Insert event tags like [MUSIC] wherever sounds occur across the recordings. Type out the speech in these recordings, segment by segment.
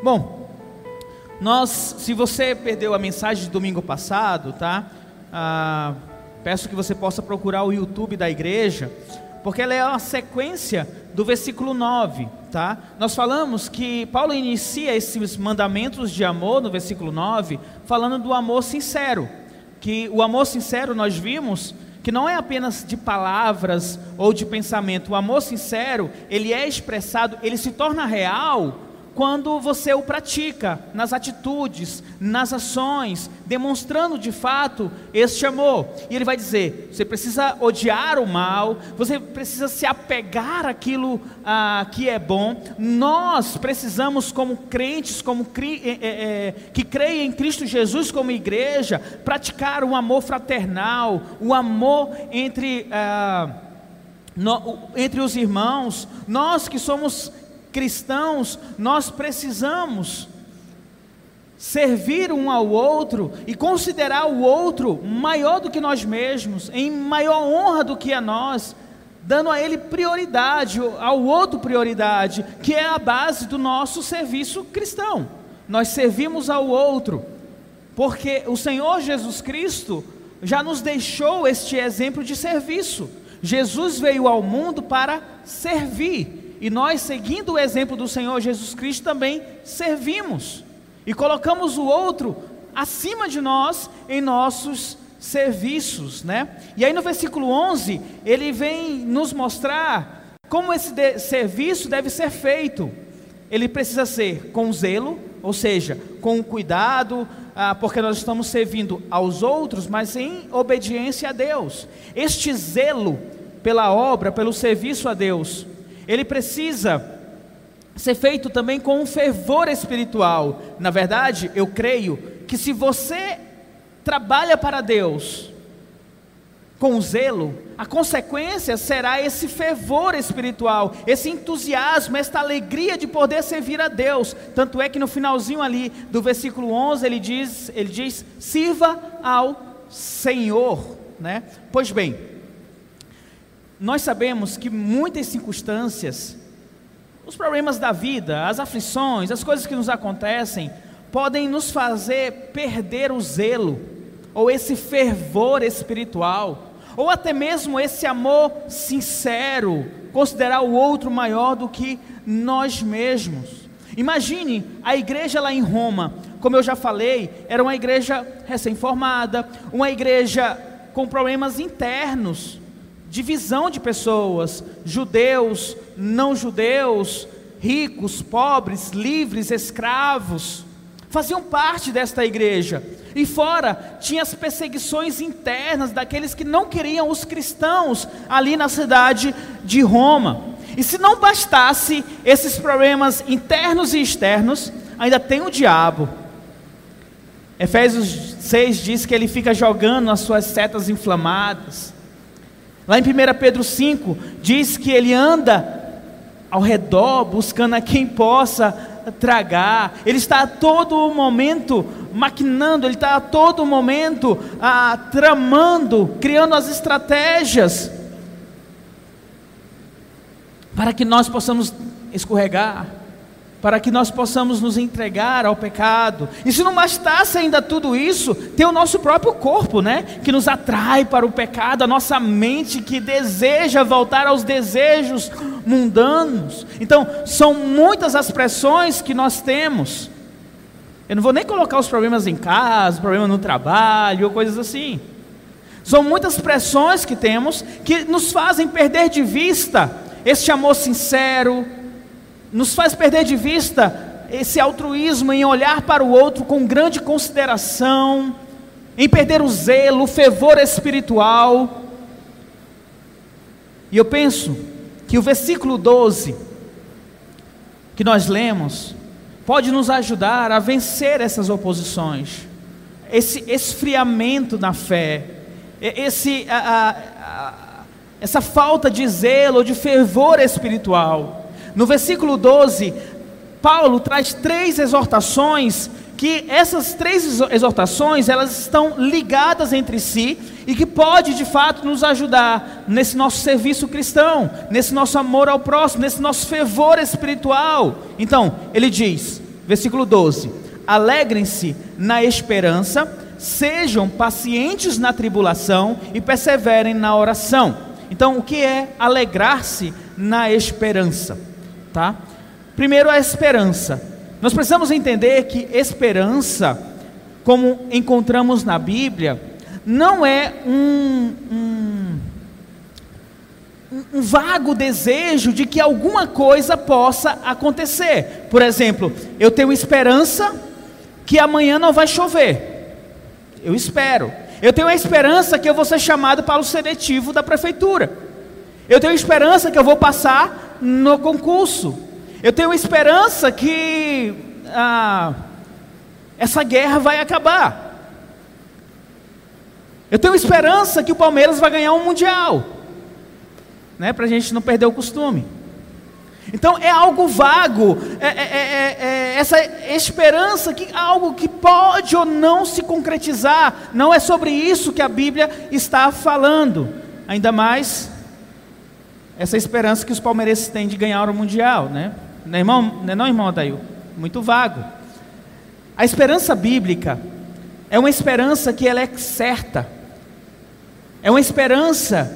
Bom, nós, se você perdeu a mensagem de domingo passado, tá? Ah, peço que você possa procurar o YouTube da igreja, porque ela é uma sequência do versículo 9, tá? Nós falamos que Paulo inicia esses mandamentos de amor no versículo 9, falando do amor sincero, que o amor sincero nós vimos que não é apenas de palavras ou de pensamento. O amor sincero, ele é expressado, ele se torna real quando você o pratica nas atitudes, nas ações, demonstrando de fato este amor. E ele vai dizer: você precisa odiar o mal, você precisa se apegar àquilo ah, que é bom. Nós precisamos, como crentes, como cri, é, é, que creem em Cristo Jesus como igreja, praticar o amor fraternal, o amor entre. Ah, no, entre os irmãos, nós que somos cristãos, nós precisamos servir um ao outro e considerar o outro maior do que nós mesmos, em maior honra do que a nós, dando a ele prioridade, ao outro prioridade, que é a base do nosso serviço cristão. Nós servimos ao outro, porque o Senhor Jesus Cristo já nos deixou este exemplo de serviço. Jesus veio ao mundo para servir. E nós, seguindo o exemplo do Senhor Jesus Cristo, também servimos e colocamos o outro acima de nós em nossos serviços, né? E aí no versículo 11, ele vem nos mostrar como esse de serviço deve ser feito. Ele precisa ser com zelo, ou seja, com cuidado, ah, porque nós estamos servindo aos outros, mas em obediência a Deus. Este zelo pela obra, pelo serviço a Deus, ele precisa ser feito também com um fervor espiritual. Na verdade, eu creio que se você trabalha para Deus com zelo, a consequência será esse fervor espiritual, esse entusiasmo, esta alegria de poder servir a Deus. Tanto é que no finalzinho ali do versículo 11 ele diz, ele diz: "Sirva ao Senhor", né? Pois bem, nós sabemos que muitas circunstâncias, os problemas da vida, as aflições, as coisas que nos acontecem, podem nos fazer perder o zelo, ou esse fervor espiritual, ou até mesmo esse amor sincero, considerar o outro maior do que nós mesmos. Imagine a igreja lá em Roma, como eu já falei, era uma igreja recém-formada, uma igreja com problemas internos, divisão de pessoas, judeus, não judeus, ricos, pobres, livres, escravos, faziam parte desta igreja. E fora tinha as perseguições internas daqueles que não queriam os cristãos ali na cidade de Roma. E se não bastasse esses problemas internos e externos, ainda tem o diabo. Efésios 6 diz que ele fica jogando as suas setas inflamadas. Lá em 1 Pedro 5, diz que ele anda ao redor buscando a quem possa tragar, ele está a todo momento maquinando, ele está a todo momento ah, tramando, criando as estratégias para que nós possamos escorregar para que nós possamos nos entregar ao pecado. E se não bastasse ainda tudo isso, tem o nosso próprio corpo, né, que nos atrai para o pecado, a nossa mente que deseja voltar aos desejos mundanos. Então, são muitas as pressões que nós temos. Eu não vou nem colocar os problemas em casa, problemas no trabalho, ou coisas assim. São muitas pressões que temos que nos fazem perder de vista este amor sincero, nos faz perder de vista esse altruísmo em olhar para o outro com grande consideração, em perder o zelo, o fervor espiritual. E eu penso que o versículo 12 que nós lemos pode nos ajudar a vencer essas oposições, esse esfriamento na fé, esse, a, a, a, essa falta de zelo, de fervor espiritual. No versículo 12, Paulo traz três exortações que essas três exortações elas estão ligadas entre si e que pode de fato nos ajudar nesse nosso serviço cristão, nesse nosso amor ao próximo, nesse nosso fervor espiritual. Então, ele diz: Versículo 12: Alegrem-se na esperança, sejam pacientes na tribulação e perseverem na oração. Então, o que é alegrar-se na esperança? Tá? Primeiro, a esperança. Nós precisamos entender que esperança, como encontramos na Bíblia, não é um, um, um, vago desejo de que alguma coisa possa acontecer. Por exemplo, eu tenho esperança que amanhã não vai chover. Eu espero. Eu tenho a esperança que eu vou ser chamado para o seletivo da prefeitura. Eu tenho esperança que eu vou passar no concurso. Eu tenho esperança que ah, essa guerra vai acabar. Eu tenho esperança que o Palmeiras vai ganhar um Mundial, né, para a gente não perder o costume. Então é algo vago, é, é, é, é, essa esperança que algo que pode ou não se concretizar, não é sobre isso que a Bíblia está falando, ainda mais essa esperança que os palmeirenses têm de ganhar o Mundial, né? Não é, irmão, não, é não, irmão Adail? Muito vago. A esperança bíblica é uma esperança que ela é certa, é uma esperança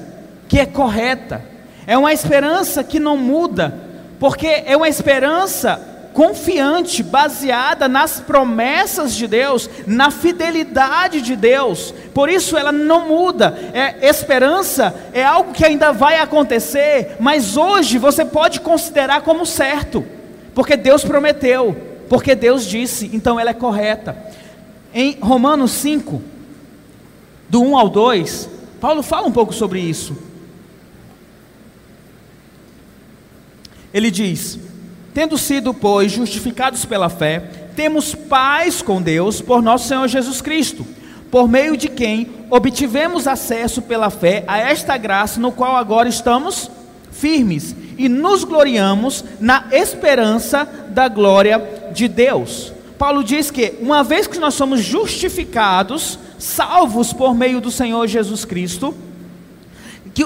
que é correta, é uma esperança que não muda, porque é uma esperança confiante, baseada nas promessas de Deus, na fidelidade de Deus. Por isso ela não muda. É esperança é algo que ainda vai acontecer, mas hoje você pode considerar como certo, porque Deus prometeu, porque Deus disse, então ela é correta. Em Romanos 5, do 1 ao 2, Paulo fala um pouco sobre isso. Ele diz: Tendo sido, pois, justificados pela fé, temos paz com Deus por nosso Senhor Jesus Cristo, por meio de quem obtivemos acesso pela fé a esta graça no qual agora estamos firmes e nos gloriamos na esperança da glória de Deus. Paulo diz que, uma vez que nós somos justificados, salvos por meio do Senhor Jesus Cristo, que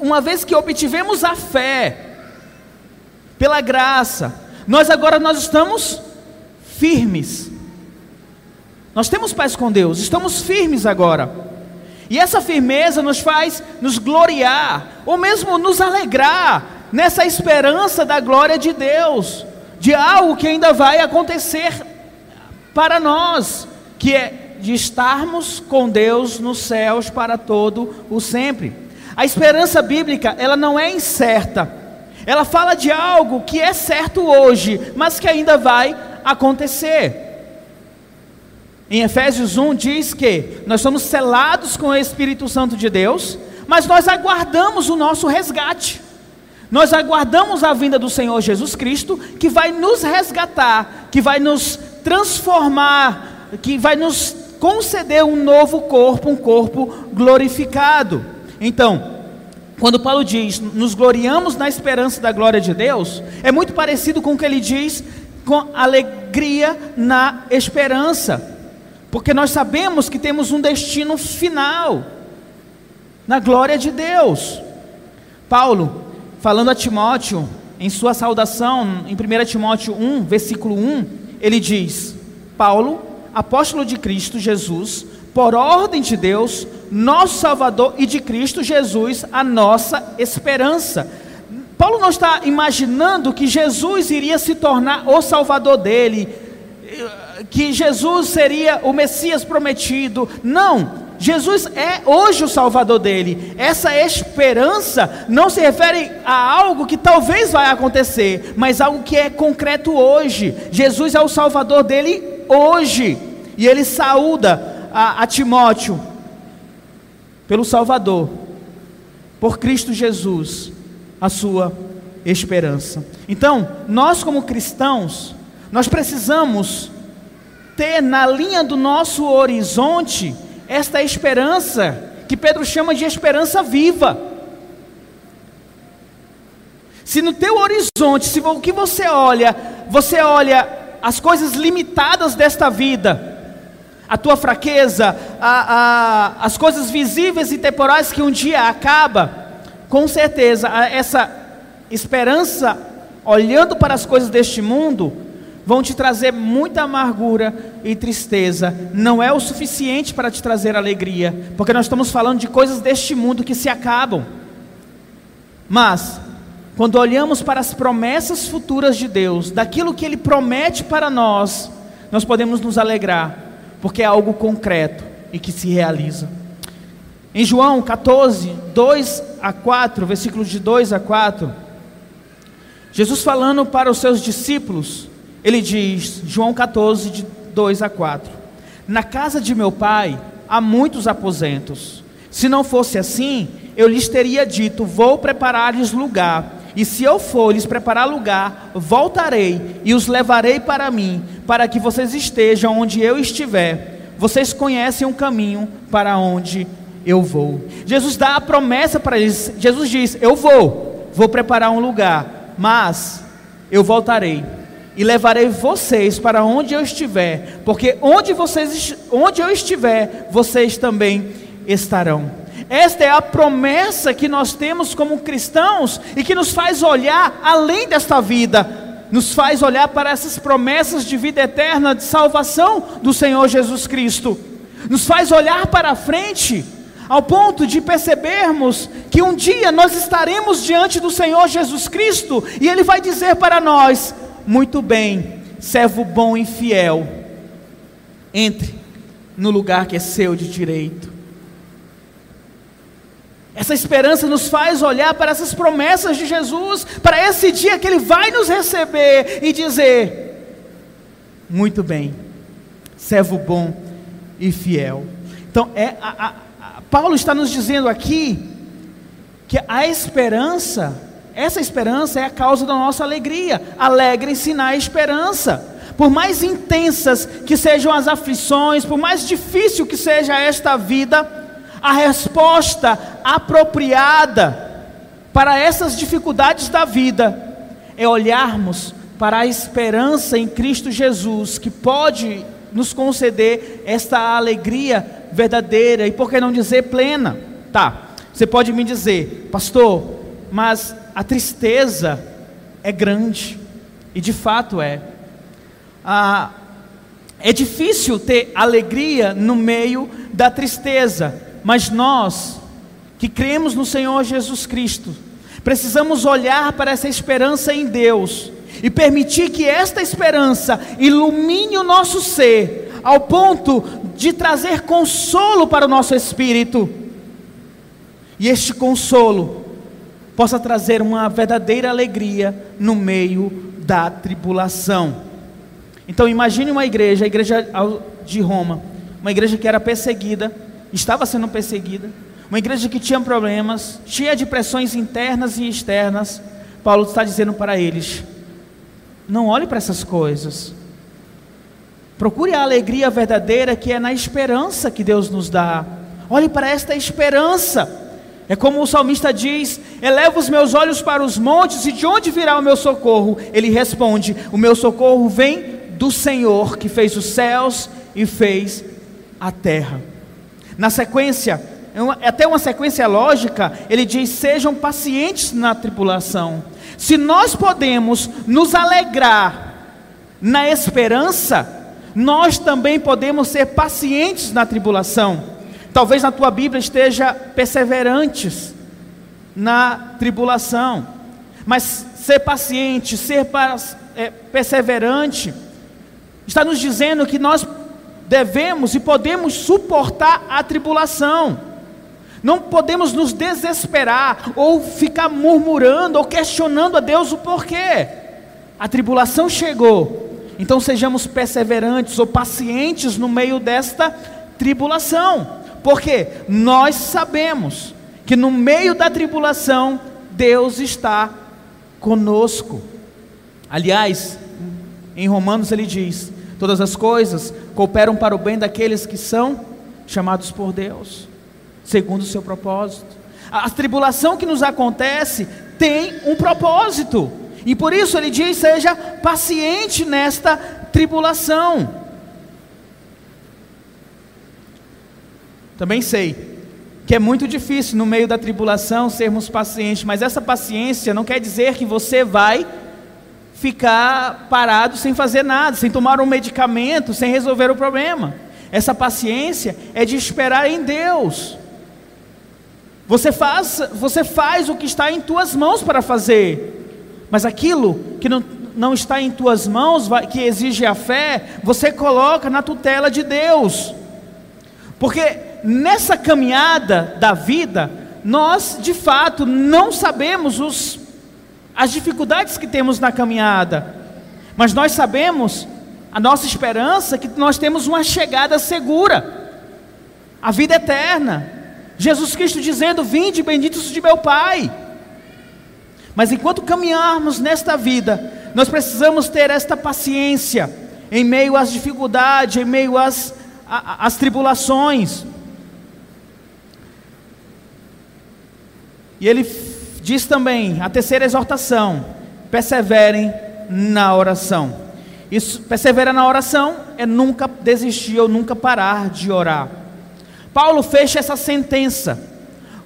uma vez que obtivemos a fé, pela graça, nós agora nós estamos firmes. Nós temos paz com Deus, estamos firmes agora. E essa firmeza nos faz nos gloriar, ou mesmo nos alegrar nessa esperança da glória de Deus, de algo que ainda vai acontecer para nós, que é de estarmos com Deus nos céus para todo o sempre. A esperança bíblica, ela não é incerta. Ela fala de algo que é certo hoje, mas que ainda vai acontecer. Em Efésios 1 diz que nós somos selados com o Espírito Santo de Deus, mas nós aguardamos o nosso resgate. Nós aguardamos a vinda do Senhor Jesus Cristo, que vai nos resgatar, que vai nos transformar, que vai nos conceder um novo corpo, um corpo glorificado. Então, quando Paulo diz, nos gloriamos na esperança da glória de Deus, é muito parecido com o que ele diz com alegria na esperança, porque nós sabemos que temos um destino final, na glória de Deus. Paulo, falando a Timóteo, em sua saudação, em 1 Timóteo 1, versículo 1, ele diz: Paulo, apóstolo de Cristo Jesus, por ordem de Deus, nosso Salvador, e de Cristo Jesus, a nossa esperança. Paulo não está imaginando que Jesus iria se tornar o Salvador dele, que Jesus seria o Messias prometido. Não, Jesus é hoje o Salvador dele. Essa esperança não se refere a algo que talvez vai acontecer, mas algo que é concreto hoje. Jesus é o Salvador dele hoje. E ele saúda a, a Timóteo pelo Salvador, por Cristo Jesus, a sua esperança. Então, nós como cristãos, nós precisamos ter na linha do nosso horizonte esta esperança, que Pedro chama de esperança viva. Se no teu horizonte, se o que você olha, você olha as coisas limitadas desta vida, a tua fraqueza, a, a, as coisas visíveis e temporais que um dia acaba, com certeza essa esperança, olhando para as coisas deste mundo, vão te trazer muita amargura e tristeza, não é o suficiente para te trazer alegria, porque nós estamos falando de coisas deste mundo que se acabam. Mas, quando olhamos para as promessas futuras de Deus, daquilo que Ele promete para nós, nós podemos nos alegrar, porque é algo concreto e que se realiza. Em João 14, 2 a 4, versículos de 2 a 4, Jesus falando para os seus discípulos, ele diz, João 14, de 2 a 4: Na casa de meu pai há muitos aposentos. Se não fosse assim, eu lhes teria dito: Vou preparar-lhes lugar. E se eu for lhes preparar lugar, voltarei e os levarei para mim, para que vocês estejam onde eu estiver. Vocês conhecem o caminho para onde eu vou. Jesus dá a promessa para eles. Jesus diz: Eu vou, vou preparar um lugar, mas eu voltarei e levarei vocês para onde eu estiver, porque onde vocês onde eu estiver, vocês também estarão. Esta é a promessa que nós temos como cristãos e que nos faz olhar além desta vida, nos faz olhar para essas promessas de vida eterna, de salvação do Senhor Jesus Cristo, nos faz olhar para frente, ao ponto de percebermos que um dia nós estaremos diante do Senhor Jesus Cristo e Ele vai dizer para nós: muito bem, servo bom e fiel, entre no lugar que é seu de direito. Essa esperança nos faz olhar para essas promessas de Jesus, para esse dia que Ele vai nos receber e dizer: Muito bem, servo bom e fiel. Então, é, a, a, a, Paulo está nos dizendo aqui que a esperança essa esperança é a causa da nossa alegria. Alegrem-se na esperança. Por mais intensas que sejam as aflições, por mais difícil que seja esta vida, a resposta apropriada para essas dificuldades da vida é olharmos para a esperança em Cristo Jesus, que pode nos conceder esta alegria verdadeira e por que não dizer plena? Tá. Você pode me dizer, pastor, mas a tristeza é grande, e de fato é. Ah, é difícil ter alegria no meio da tristeza, mas nós, que cremos no Senhor Jesus Cristo, precisamos olhar para essa esperança em Deus e permitir que esta esperança ilumine o nosso ser, ao ponto de trazer consolo para o nosso espírito. E este consolo possa trazer uma verdadeira alegria no meio da tribulação. Então imagine uma igreja, a igreja de Roma, uma igreja que era perseguida, estava sendo perseguida, uma igreja que tinha problemas, cheia de pressões internas e externas. Paulo está dizendo para eles: não olhe para essas coisas. Procure a alegria verdadeira que é na esperança que Deus nos dá. Olhe para esta esperança. É como o salmista diz: Eleva os meus olhos para os montes, e de onde virá o meu socorro? Ele responde: O meu socorro vem do Senhor que fez os céus e fez a terra. Na sequência, é até uma sequência lógica, ele diz: Sejam pacientes na tribulação. Se nós podemos nos alegrar na esperança, nós também podemos ser pacientes na tribulação. Talvez na tua Bíblia esteja perseverantes na tribulação. Mas ser paciente, ser é, perseverante, está nos dizendo que nós devemos e podemos suportar a tribulação. Não podemos nos desesperar ou ficar murmurando ou questionando a Deus o porquê. A tribulação chegou. Então sejamos perseverantes ou pacientes no meio desta tribulação. Porque nós sabemos que no meio da tribulação, Deus está conosco. Aliás, em Romanos ele diz: todas as coisas cooperam para o bem daqueles que são chamados por Deus, segundo o seu propósito. A tribulação que nos acontece tem um propósito, e por isso ele diz: seja paciente nesta tribulação. Também sei que é muito difícil no meio da tribulação sermos pacientes, mas essa paciência não quer dizer que você vai ficar parado sem fazer nada, sem tomar um medicamento, sem resolver o problema. Essa paciência é de esperar em Deus. Você faz, você faz o que está em tuas mãos para fazer, mas aquilo que não, não está em tuas mãos, que exige a fé, você coloca na tutela de Deus, porque nessa caminhada da vida, nós de fato não sabemos os, as dificuldades que temos na caminhada, mas nós sabemos a nossa esperança que nós temos uma chegada segura, a vida eterna. Jesus Cristo dizendo: Vinde, benditos de meu Pai. Mas enquanto caminharmos nesta vida, nós precisamos ter esta paciência em meio às dificuldades, em meio às, às tribulações. E ele diz também, a terceira exortação: perseverem na oração. Isso, perseverar na oração é nunca desistir ou nunca parar de orar. Paulo fecha essa sentença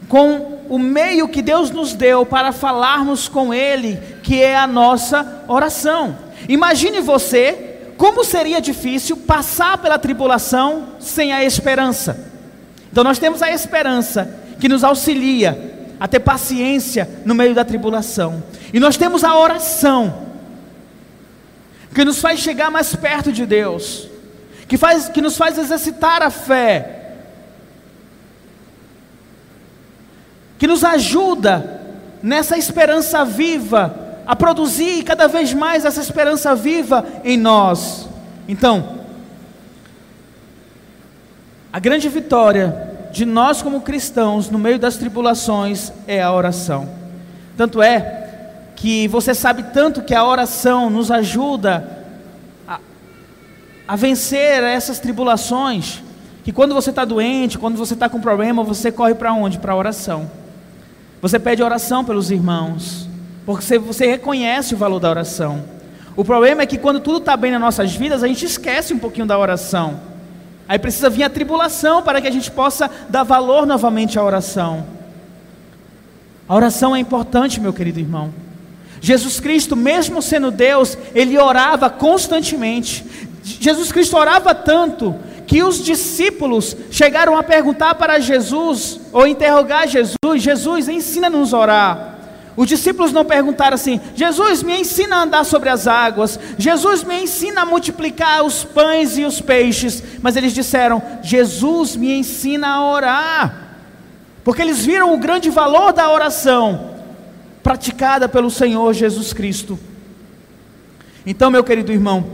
com o meio que Deus nos deu para falarmos com Ele, que é a nossa oração. Imagine você como seria difícil passar pela tribulação sem a esperança. Então, nós temos a esperança que nos auxilia a ter paciência no meio da tribulação. E nós temos a oração, que nos faz chegar mais perto de Deus, que, faz, que nos faz exercitar a fé, que nos ajuda nessa esperança viva, a produzir cada vez mais essa esperança viva em nós. Então, a grande vitória de nós como cristãos no meio das tribulações é a oração. Tanto é que você sabe tanto que a oração nos ajuda a, a vencer essas tribulações, que quando você está doente, quando você está com problema, você corre para onde? Para a oração. Você pede oração pelos irmãos, porque você, você reconhece o valor da oração. O problema é que quando tudo está bem nas nossas vidas, a gente esquece um pouquinho da oração. Aí precisa vir a tribulação para que a gente possa dar valor novamente à oração. A oração é importante, meu querido irmão. Jesus Cristo, mesmo sendo Deus, ele orava constantemente. Jesus Cristo orava tanto que os discípulos chegaram a perguntar para Jesus, ou interrogar Jesus: Jesus, ensina-nos a orar. Os discípulos não perguntaram assim: Jesus, me ensina a andar sobre as águas, Jesus, me ensina a multiplicar os pães e os peixes, mas eles disseram: Jesus, me ensina a orar, porque eles viram o grande valor da oração praticada pelo Senhor Jesus Cristo. Então, meu querido irmão,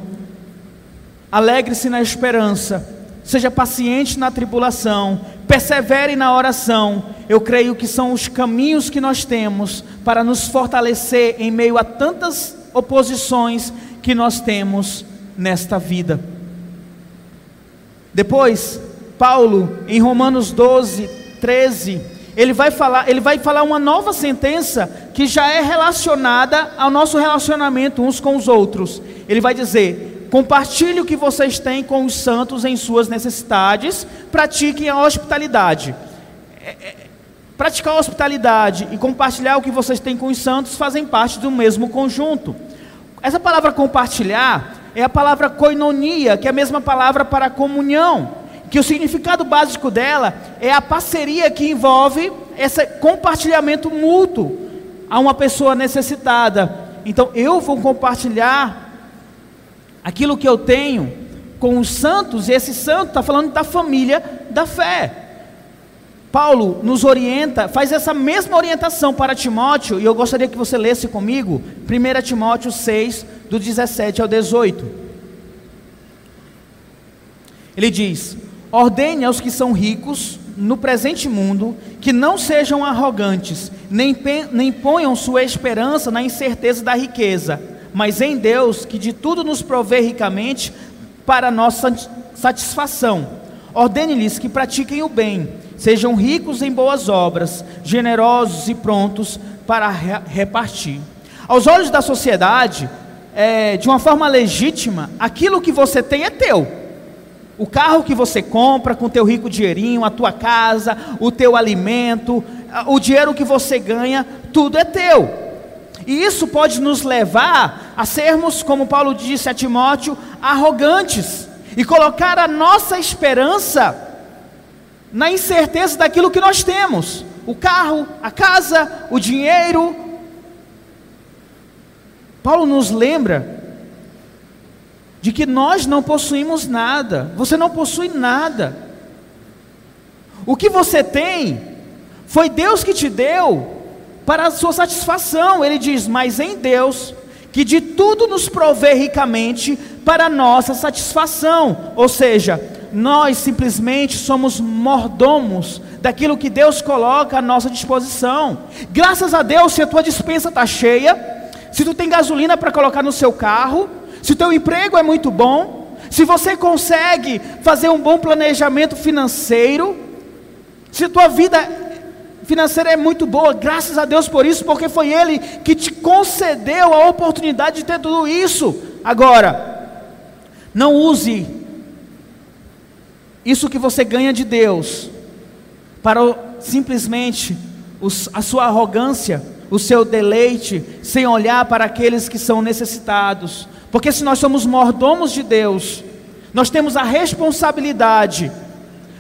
alegre-se na esperança, seja paciente na tribulação, persevere na oração. Eu creio que são os caminhos que nós temos para nos fortalecer em meio a tantas oposições que nós temos nesta vida. Depois, Paulo, em Romanos 12, 13, ele vai falar, ele vai falar uma nova sentença que já é relacionada ao nosso relacionamento uns com os outros. Ele vai dizer: Compartilhe o que vocês têm com os santos em suas necessidades, pratiquem a hospitalidade. É, é, praticar a hospitalidade e compartilhar o que vocês têm com os santos fazem parte do mesmo conjunto. Essa palavra compartilhar é a palavra koinonia, que é a mesma palavra para comunhão, que o significado básico dela é a parceria que envolve esse compartilhamento mútuo a uma pessoa necessitada. Então eu vou compartilhar aquilo que eu tenho com os santos, e esse santo está falando da família da fé. Paulo nos orienta, faz essa mesma orientação para Timóteo, e eu gostaria que você lesse comigo, 1 Timóteo 6, do 17 ao 18. Ele diz: Ordene aos que são ricos no presente mundo que não sejam arrogantes, nem, nem ponham sua esperança na incerteza da riqueza mas em Deus, que de tudo nos provê ricamente para nossa satisfação. Ordene-lhes que pratiquem o bem, sejam ricos em boas obras, generosos e prontos para repartir. Aos olhos da sociedade, é, de uma forma legítima, aquilo que você tem é teu. O carro que você compra com o teu rico dinheirinho, a tua casa, o teu alimento, o dinheiro que você ganha, tudo é teu. E isso pode nos levar a sermos, como Paulo disse a Timóteo, arrogantes e colocar a nossa esperança na incerteza daquilo que nós temos: o carro, a casa, o dinheiro. Paulo nos lembra de que nós não possuímos nada, você não possui nada. O que você tem foi Deus que te deu para a sua satisfação. Ele diz: Mas em Deus, que de tudo nos provê ricamente para a nossa satisfação. Ou seja, nós simplesmente somos mordomos daquilo que Deus coloca à nossa disposição. Graças a Deus, se a tua dispensa está cheia, se tu tem gasolina para colocar no seu carro, se o teu emprego é muito bom, se você consegue fazer um bom planejamento financeiro, se tua vida financeira é muito boa, graças a Deus por isso, porque foi Ele que te concedeu a oportunidade de ter tudo isso. Agora, não use isso que você ganha de Deus para simplesmente a sua arrogância, o seu deleite, sem olhar para aqueles que são necessitados. Porque se nós somos mordomos de Deus, nós temos a responsabilidade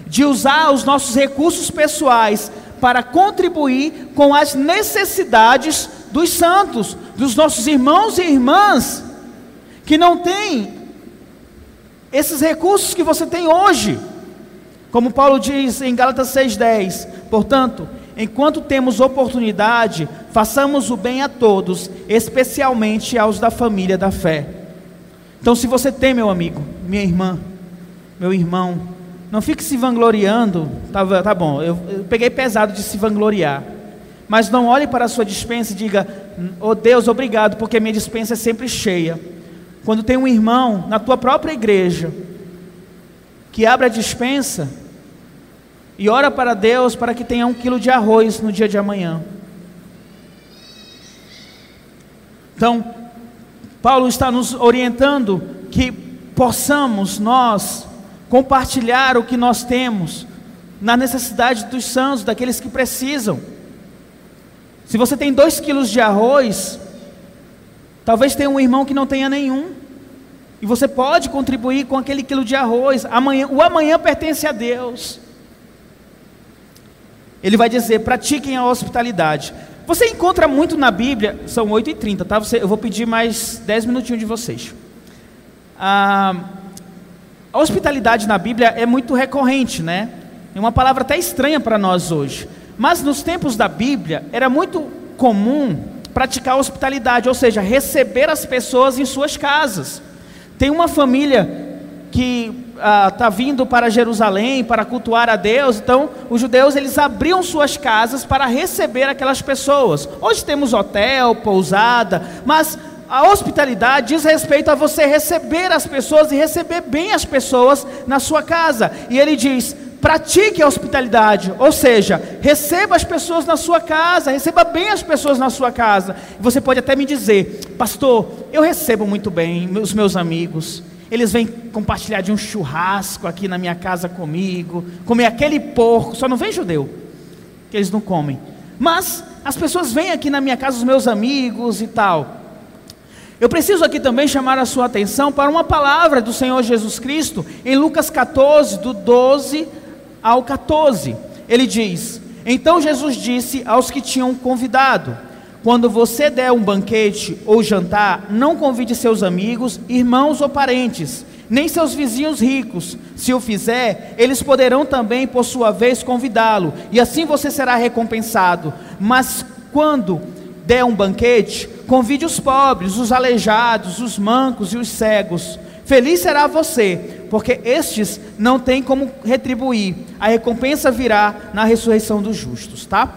de usar os nossos recursos pessoais para contribuir com as necessidades dos santos, dos nossos irmãos e irmãs, que não têm esses recursos que você tem hoje. Como Paulo diz em Gálatas 6,10: portanto, enquanto temos oportunidade, façamos o bem a todos, especialmente aos da família da fé. Então, se você tem, meu amigo, minha irmã, meu irmão, não fique se vangloriando. Tá, tá bom, eu, eu peguei pesado de se vangloriar. Mas não olhe para a sua dispensa e diga: Oh Deus, obrigado, porque minha dispensa é sempre cheia. Quando tem um irmão na tua própria igreja que abre a dispensa e ora para Deus para que tenha um quilo de arroz no dia de amanhã. Então, Paulo está nos orientando que possamos nós compartilhar o que nós temos, na necessidade dos santos, daqueles que precisam. Se você tem dois quilos de arroz, talvez tenha um irmão que não tenha nenhum, e você pode contribuir com aquele quilo de arroz. Amanhã, o amanhã pertence a Deus. Ele vai dizer: pratiquem a hospitalidade. Você encontra muito na Bíblia, são 8h30, tá? Você, eu vou pedir mais 10 minutinhos de vocês. Ah, a hospitalidade na Bíblia é muito recorrente, né? É uma palavra até estranha para nós hoje. Mas nos tempos da Bíblia era muito comum praticar hospitalidade, ou seja, receber as pessoas em suas casas. Tem uma família que está ah, vindo para Jerusalém para cultuar a Deus, então os judeus eles abriam suas casas para receber aquelas pessoas. Hoje temos hotel, pousada, mas a hospitalidade diz respeito a você receber as pessoas e receber bem as pessoas na sua casa. E ele diz: pratique a hospitalidade, ou seja, receba as pessoas na sua casa, receba bem as pessoas na sua casa. Você pode até me dizer, pastor, eu recebo muito bem os meus amigos. Eles vêm compartilhar de um churrasco aqui na minha casa comigo, comer aquele porco, só não vem judeu, que eles não comem. Mas as pessoas vêm aqui na minha casa, os meus amigos e tal. Eu preciso aqui também chamar a sua atenção para uma palavra do Senhor Jesus Cristo em Lucas 14, do 12 ao 14. Ele diz: Então Jesus disse aos que tinham convidado: Quando você der um banquete ou jantar, não convide seus amigos, irmãos ou parentes, nem seus vizinhos ricos. Se o fizer, eles poderão também, por sua vez, convidá-lo, e assim você será recompensado. Mas quando der um banquete, convide os pobres, os aleijados, os mancos e os cegos. Feliz será você, porque estes não têm como retribuir. A recompensa virá na ressurreição dos justos, tá?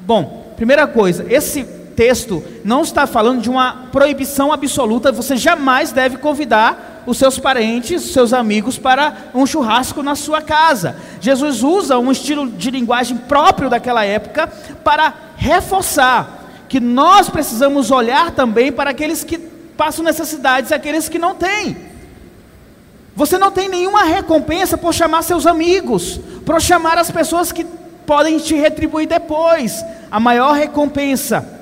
Bom, primeira coisa, esse texto não está falando de uma proibição absoluta, você jamais deve convidar os seus parentes, os seus amigos para um churrasco na sua casa. Jesus usa um estilo de linguagem próprio daquela época para reforçar que nós precisamos olhar também para aqueles que passam necessidades e aqueles que não têm. Você não tem nenhuma recompensa por chamar seus amigos, por chamar as pessoas que podem te retribuir depois. A maior recompensa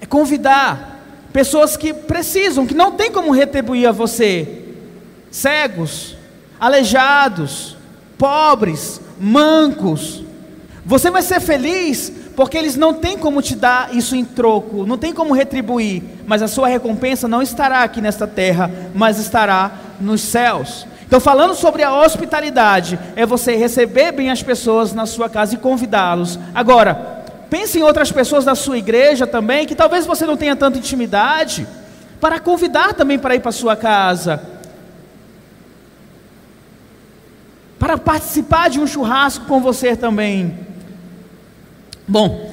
É convidar pessoas que precisam, que não tem como retribuir a você, cegos, aleijados, pobres, mancos. Você vai ser feliz porque eles não têm como te dar isso em troco, não tem como retribuir, mas a sua recompensa não estará aqui nesta terra, mas estará nos céus. Então, falando sobre a hospitalidade, é você receber bem as pessoas na sua casa e convidá-los. Agora, pense em outras pessoas da sua igreja também, que talvez você não tenha tanta intimidade, para convidar também para ir para a sua casa. Para participar de um churrasco com você também. Bom,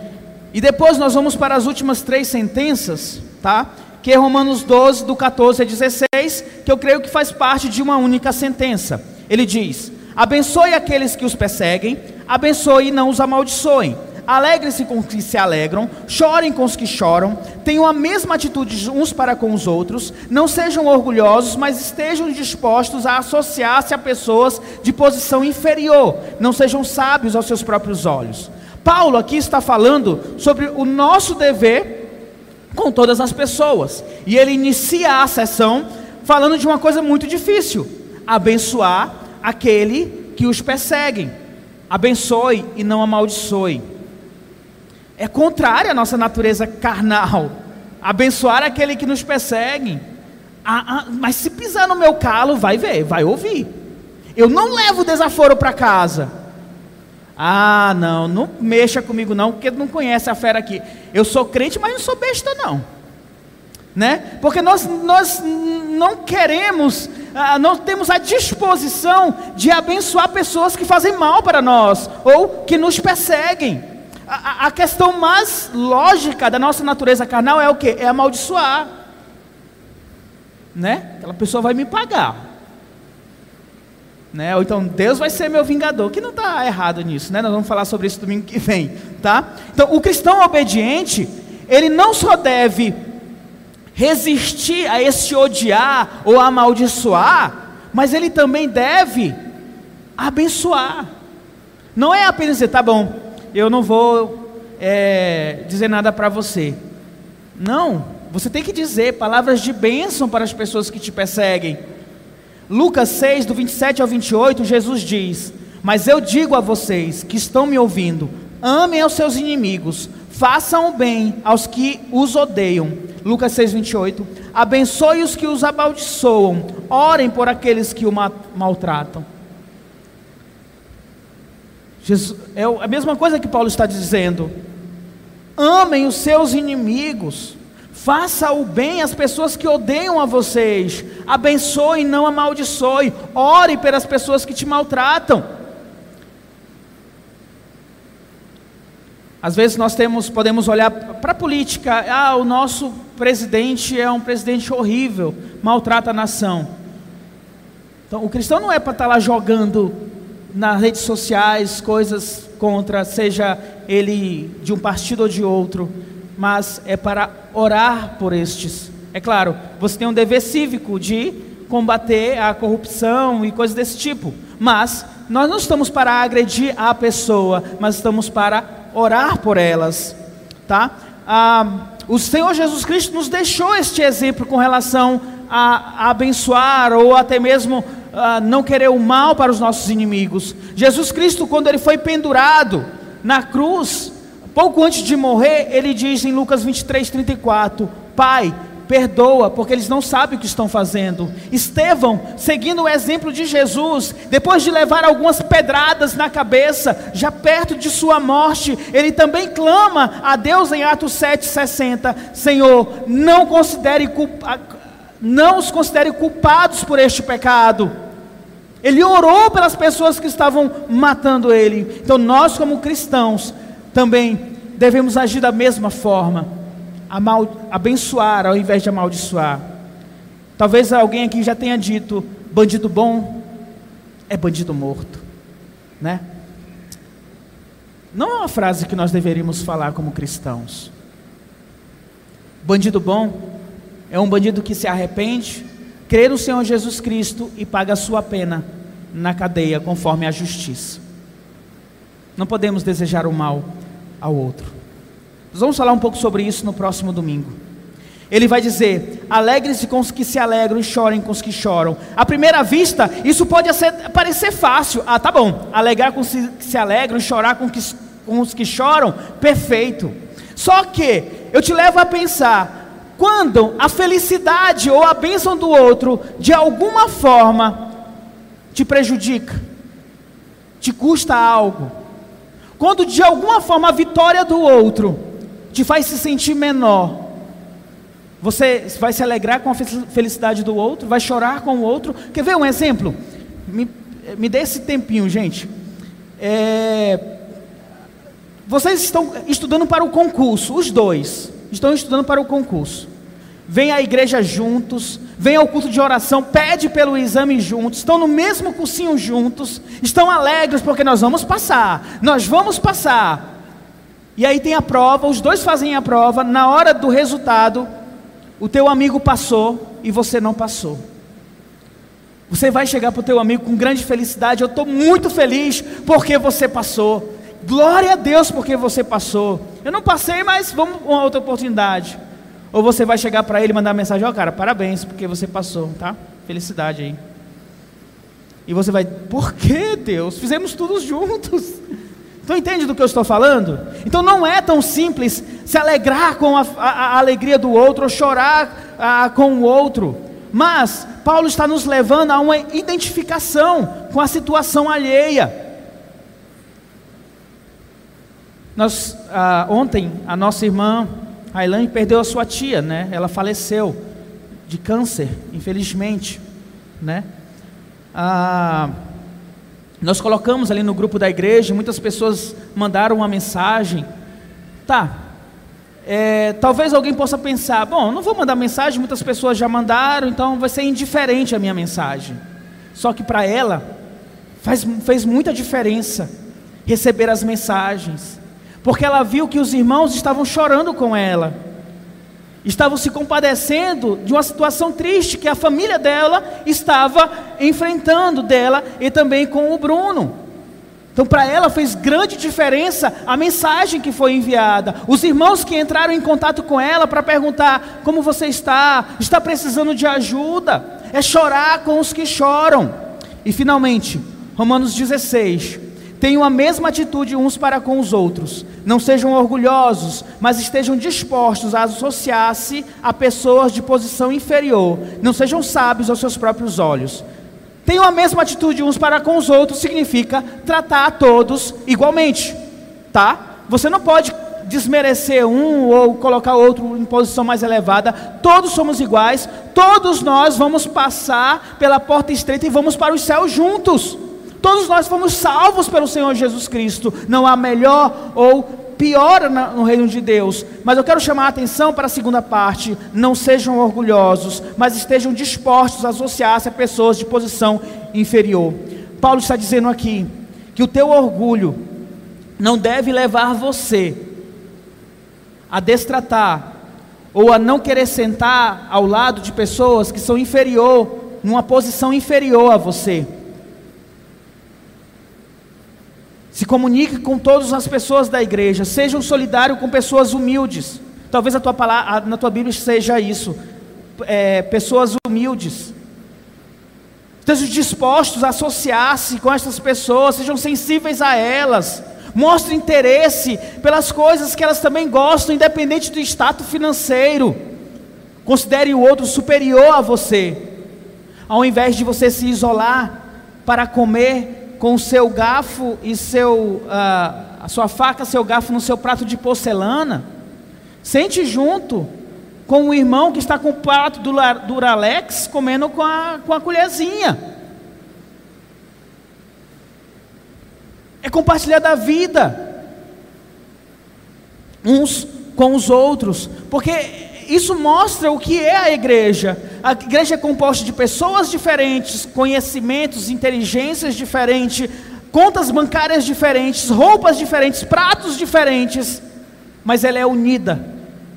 e depois nós vamos para as últimas três sentenças, tá? Que é Romanos 12, do 14 a 16, que eu creio que faz parte de uma única sentença. Ele diz: Abençoe aqueles que os perseguem, abençoe e não os amaldiçoem. Alegre-se com os que se alegram, chorem com os que choram, tenham a mesma atitude uns para com os outros, não sejam orgulhosos, mas estejam dispostos a associar-se a pessoas de posição inferior, não sejam sábios aos seus próprios olhos. Paulo aqui está falando sobre o nosso dever com todas as pessoas. E ele inicia a sessão falando de uma coisa muito difícil: abençoar aquele que os perseguem. Abençoe e não amaldiçoe. É contrário à nossa natureza carnal. Abençoar aquele que nos persegue. Ah, ah, mas se pisar no meu calo, vai ver, vai ouvir. Eu não levo desaforo para casa. Ah, não, não mexa comigo não, porque não conhece a fera aqui. Eu sou crente, mas não sou besta não. Né? Porque nós, nós não queremos, ah, não temos a disposição de abençoar pessoas que fazem mal para nós ou que nos perseguem. A, a questão mais lógica da nossa natureza carnal é o que? É amaldiçoar. Né? Aquela pessoa vai me pagar. Né? Ou então, Deus vai ser meu vingador, que não está errado nisso, né? Nós vamos falar sobre isso domingo que vem, tá? Então, o cristão obediente, ele não só deve resistir a esse odiar ou amaldiçoar, mas ele também deve abençoar. Não é apenas dizer, tá bom, eu não vou é, dizer nada para você. Não, você tem que dizer palavras de bênção para as pessoas que te perseguem. Lucas 6, do 27 ao 28, Jesus diz: Mas eu digo a vocês que estão me ouvindo: amem aos seus inimigos, façam o bem aos que os odeiam. Lucas 6, 28. Abençoe os que os amaldiçoam, orem por aqueles que o maltratam. Jesus, é a mesma coisa que Paulo está dizendo. Amem os seus inimigos. Faça o bem às pessoas que odeiam a vocês. Abençoe, não amaldiçoe. Ore pelas pessoas que te maltratam. Às vezes nós temos, podemos olhar para a política. Ah, o nosso presidente é um presidente horrível, maltrata a nação. Então, o cristão não é para estar lá jogando nas redes sociais coisas contra, seja ele de um partido ou de outro mas é para orar por estes. É claro, você tem um dever cívico de combater a corrupção e coisas desse tipo, mas nós não estamos para agredir a pessoa, mas estamos para orar por elas, tá? Ah, o Senhor Jesus Cristo nos deixou este exemplo com relação a, a abençoar ou até mesmo ah, não querer o mal para os nossos inimigos. Jesus Cristo, quando ele foi pendurado na cruz, Pouco antes de morrer, ele diz em Lucas 23, 34: Pai, perdoa, porque eles não sabem o que estão fazendo. Estevão, seguindo o exemplo de Jesus, depois de levar algumas pedradas na cabeça, já perto de sua morte, ele também clama a Deus em Atos 7,60: Senhor, não, considere não os considere culpados por este pecado. Ele orou pelas pessoas que estavam matando ele. Então, nós, como cristãos, também devemos agir da mesma forma, abençoar ao invés de amaldiçoar. Talvez alguém aqui já tenha dito: bandido bom é bandido morto, né? Não é uma frase que nós deveríamos falar como cristãos. Bandido bom é um bandido que se arrepende, crê no Senhor Jesus Cristo e paga a sua pena na cadeia conforme a justiça. Não podemos desejar o mal ao outro. Nós vamos falar um pouco sobre isso no próximo domingo. Ele vai dizer: alegre-se com os que se alegram e chorem com os que choram. À primeira vista, isso pode parecer fácil. Ah, tá bom. Alegrar com os que se alegram e chorar com, que, com os que choram, perfeito. Só que eu te levo a pensar: quando a felicidade ou a bênção do outro, de alguma forma, te prejudica, te custa algo, quando de alguma forma a vitória do outro te faz se sentir menor, você vai se alegrar com a felicidade do outro, vai chorar com o outro. Quer ver um exemplo? Me, me dê esse tempinho, gente. É, vocês estão estudando para o concurso, os dois estão estudando para o concurso. Vêm à igreja juntos, vêm ao culto de oração, pede pelo exame juntos, estão no mesmo cursinho juntos, estão alegres porque nós vamos passar, nós vamos passar. E aí tem a prova, os dois fazem a prova, na hora do resultado, o teu amigo passou e você não passou. Você vai chegar para o teu amigo com grande felicidade. Eu estou muito feliz porque você passou. Glória a Deus porque você passou. Eu não passei, mas vamos com outra oportunidade. Ou você vai chegar para ele e mandar mensagem: Ó, oh, cara, parabéns porque você passou, tá? Felicidade aí. E você vai: Por que Deus? Fizemos tudo juntos. [LAUGHS] Então entende do que eu estou falando? Então não é tão simples se alegrar com a, a, a alegria do outro ou chorar a, com o outro. Mas Paulo está nos levando a uma identificação com a situação alheia. Nós, ah, ontem, a nossa irmã Ailane perdeu a sua tia, né? Ela faleceu de câncer, infelizmente, né? Ah, nós colocamos ali no grupo da igreja, muitas pessoas mandaram uma mensagem. Tá, é, talvez alguém possa pensar: bom, não vou mandar mensagem, muitas pessoas já mandaram, então vai ser indiferente a minha mensagem. Só que para ela, faz, fez muita diferença receber as mensagens, porque ela viu que os irmãos estavam chorando com ela estavam se compadecendo de uma situação triste que a família dela estava enfrentando dela e também com o Bruno. Então, para ela fez grande diferença a mensagem que foi enviada. Os irmãos que entraram em contato com ela para perguntar como você está, está precisando de ajuda, é chorar com os que choram. E finalmente, Romanos 16, Tenham a mesma atitude uns para com os outros. Não sejam orgulhosos, mas estejam dispostos a associar-se a pessoas de posição inferior. Não sejam sábios aos seus próprios olhos. Tenham a mesma atitude uns para com os outros significa tratar a todos igualmente, tá? Você não pode desmerecer um ou colocar outro em posição mais elevada. Todos somos iguais, todos nós vamos passar pela porta estreita e vamos para os céus juntos. Todos nós fomos salvos pelo Senhor Jesus Cristo. Não há melhor ou pior no reino de Deus. Mas eu quero chamar a atenção para a segunda parte. Não sejam orgulhosos, mas estejam dispostos a associar-se a pessoas de posição inferior. Paulo está dizendo aqui que o teu orgulho não deve levar você a destratar ou a não querer sentar ao lado de pessoas que são inferior, numa posição inferior a você. Se comunique com todas as pessoas da igreja. Seja um solidário com pessoas humildes. Talvez a tua palavra, na tua Bíblia seja isso. É, pessoas humildes. Estejam dispostos a associar-se com essas pessoas. Sejam sensíveis a elas. Mostre interesse pelas coisas que elas também gostam, independente do status financeiro. Considere o outro superior a você. Ao invés de você se isolar para comer com seu garfo e seu, uh, a sua faca, seu garfo no seu prato de porcelana. Sente junto com o irmão que está com o prato do Duralex comendo com a, com a colherzinha. É compartilhar da vida uns com os outros, porque isso mostra o que é a igreja. A igreja é composta de pessoas diferentes, conhecimentos, inteligências diferentes, contas bancárias diferentes, roupas diferentes, pratos diferentes, mas ela é unida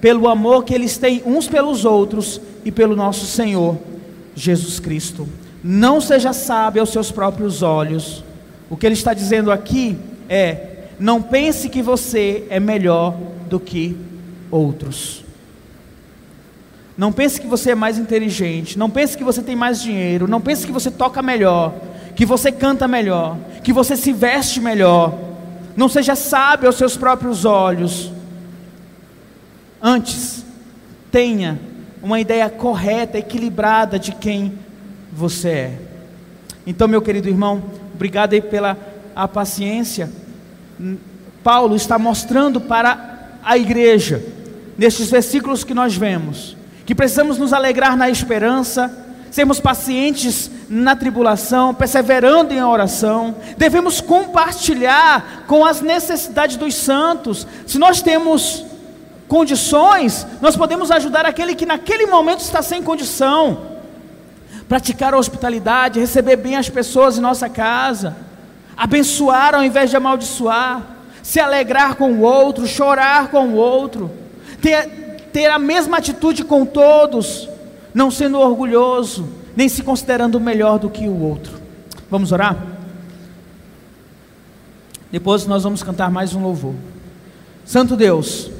pelo amor que eles têm uns pelos outros e pelo nosso Senhor Jesus Cristo. Não seja sábio aos seus próprios olhos. O que ele está dizendo aqui é: Não pense que você é melhor do que outros. Não pense que você é mais inteligente. Não pense que você tem mais dinheiro. Não pense que você toca melhor. Que você canta melhor. Que você se veste melhor. Não seja sábio aos seus próprios olhos. Antes, tenha uma ideia correta, equilibrada de quem você é. Então, meu querido irmão, obrigado aí pela a paciência. Paulo está mostrando para a igreja, nestes versículos que nós vemos, que precisamos nos alegrar na esperança, sermos pacientes na tribulação, perseverando em oração, devemos compartilhar com as necessidades dos santos. Se nós temos condições, nós podemos ajudar aquele que naquele momento está sem condição. Praticar a hospitalidade, receber bem as pessoas em nossa casa, abençoar ao invés de amaldiçoar, se alegrar com o outro, chorar com o outro, ter, ter a mesma atitude com todos, não sendo orgulhoso, nem se considerando melhor do que o outro. Vamos orar? Depois nós vamos cantar mais um louvor. Santo Deus,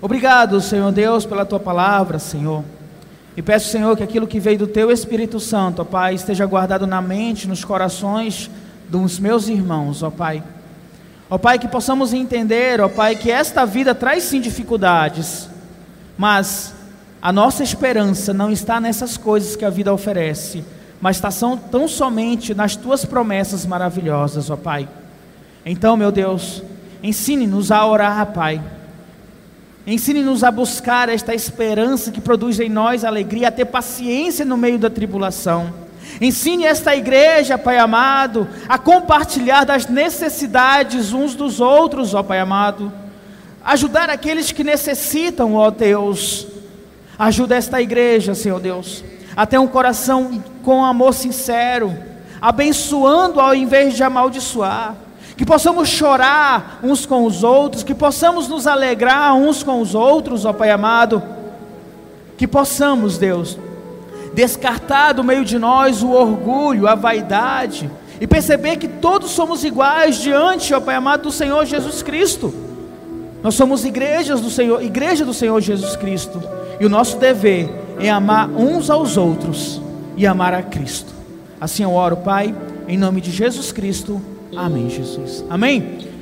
obrigado, Senhor Deus, pela tua palavra, Senhor. E peço, Senhor, que aquilo que veio do Teu Espírito Santo, ó Pai, esteja guardado na mente, nos corações dos meus irmãos, ó Pai. Ó Pai, que possamos entender, ó Pai, que esta vida traz sim dificuldades, mas a nossa esperança não está nessas coisas que a vida oferece, mas está tão somente nas Tuas promessas maravilhosas, ó Pai. Então, meu Deus, ensine-nos a orar, Pai Ensine-nos a buscar esta esperança que produz em nós alegria, a ter paciência no meio da tribulação. Ensine esta igreja, Pai amado, a compartilhar das necessidades uns dos outros, ó Pai amado. Ajudar aqueles que necessitam, ó Deus. Ajuda esta igreja, Senhor Deus, a ter um coração com amor sincero, abençoando ao invés de amaldiçoar que possamos chorar uns com os outros, que possamos nos alegrar uns com os outros, ó Pai amado, que possamos, Deus, descartar do meio de nós o orgulho, a vaidade, e perceber que todos somos iguais diante, ó Pai amado, do Senhor Jesus Cristo. Nós somos igrejas do Senhor, igreja do Senhor Jesus Cristo, e o nosso dever é amar uns aos outros e amar a Cristo. Assim eu oro, Pai, em nome de Jesus Cristo. Amém, Jesus. Amém?